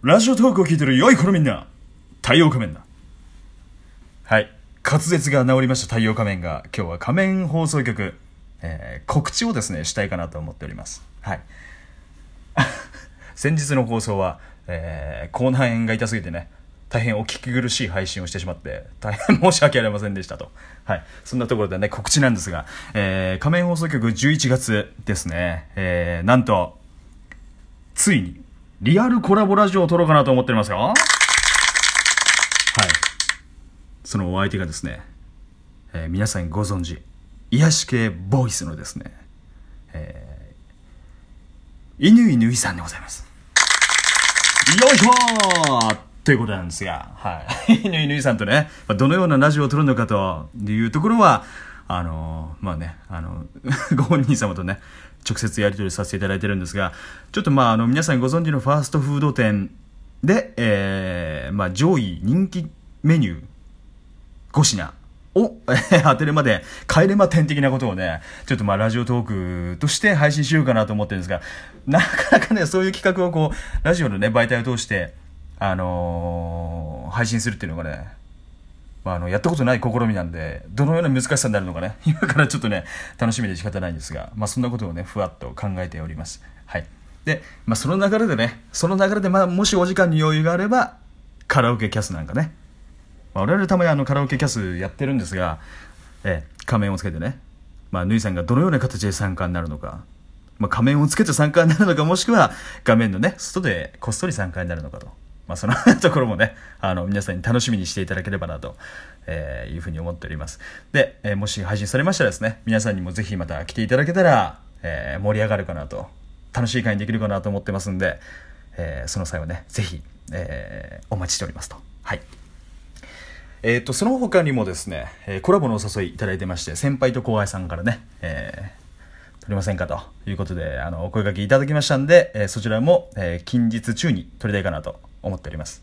ラジオトークを聞いてる良い子のみんな、太陽仮面だ。はい。滑舌が治りました太陽仮面が、今日は仮面放送局、えー告知をですね、したいかなと思っております。はい。先日の放送は、えー、口内炎が痛すぎてね、大変お聞き苦しい配信をしてしまって、大変申し訳ありませんでしたと。はい。そんなところでね、告知なんですが、えー、仮面放送局11月ですね、えー、なんと、ついに、リアルコラボラジオを撮ろうかなと思っておりますよ。はい。そのお相手がですね、えー皆さんご存知、癒し系ボイスのですね、えー、犬犬さんでございます。よいしょーということなんですが、はい。犬犬さんとね、どのようなラジオを撮るのかというところは、あのまあね、あの、ご本人様とね、直接やり取りさせていただいてるんですが、ちょっとまあ、あの、皆さんご存知のファーストフード店で、えー、まあ、上位人気メニュー5品を、当てるまで帰れま点的なことをね、ちょっとまあラジオトークとして配信しようかなと思ってるんですが、なかなかね、そういう企画をこう、ラジオのね、媒体を通して、あのー配信するっていうのがね、まあ、あの、やったことない試みなんで、どのような難しさになるのかね、今からちょっとね、楽しみで仕方ないんですが、まあ、そんなことをね、ふわっと考えております。はい。で、まあ、その流れでね、その流れで、まあ、もしお時間に余裕があれば、カラオケキャスなんかね、まあ、我々たまにあのカラオケキャスやってるんですが、ええ、仮面をつけてね、まあ、ぬいさんがどのような形で参加になるのか、まあ、仮面をつけて参加になるのか、もしくは画面のね、外でこっそり参加になるのかと。まあ、そのところもね、あの、皆さんに楽しみにしていただければなと、えいうふうに思っております。で、えもし配信されましたらですね、皆さんにもぜひまた来ていただけたら、え盛り上がるかなと、楽しい会にできるかなと思ってますんで、えその際はね、ぜひ、えお待ちしておりますと。はい。えっ、と、その他にもですね、えコラボのお誘いいただいてまして、先輩と後輩さんからね、えー撮りませんかということで、あの、お声掛けいただきましたんで、えーそちらも、えー近日中に撮りたいかなと思っております。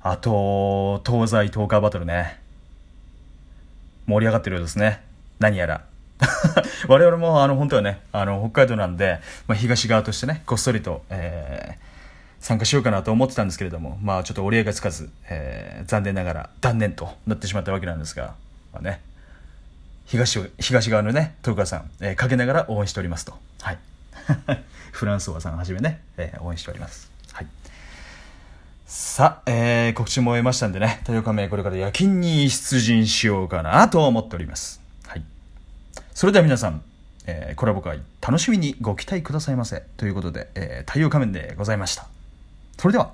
あと、東西東海バトルね。盛り上がってるようですね。何やら。我々も、あの、本当はね、あの、北海道なんで、まあ、東側としてね、こっそりと、えー参加しようかなと思ってたんですけれども、まあちょっと折り合いがつかず、えー残念ながら断念となってしまったわけなんですが、まあね、東東側のね、豊川さん、えーかけながら応援しておりますと。はい。フランソワさんはじめね、えー応援しております。はい。さあ、えー告知も終えましたんでね、太陽仮面これから夜勤に出陣しようかなと思っております。はい。それでは皆さん、えーコラボ会楽しみにご期待くださいませ。ということで、えー太陽仮面でございました。それでは。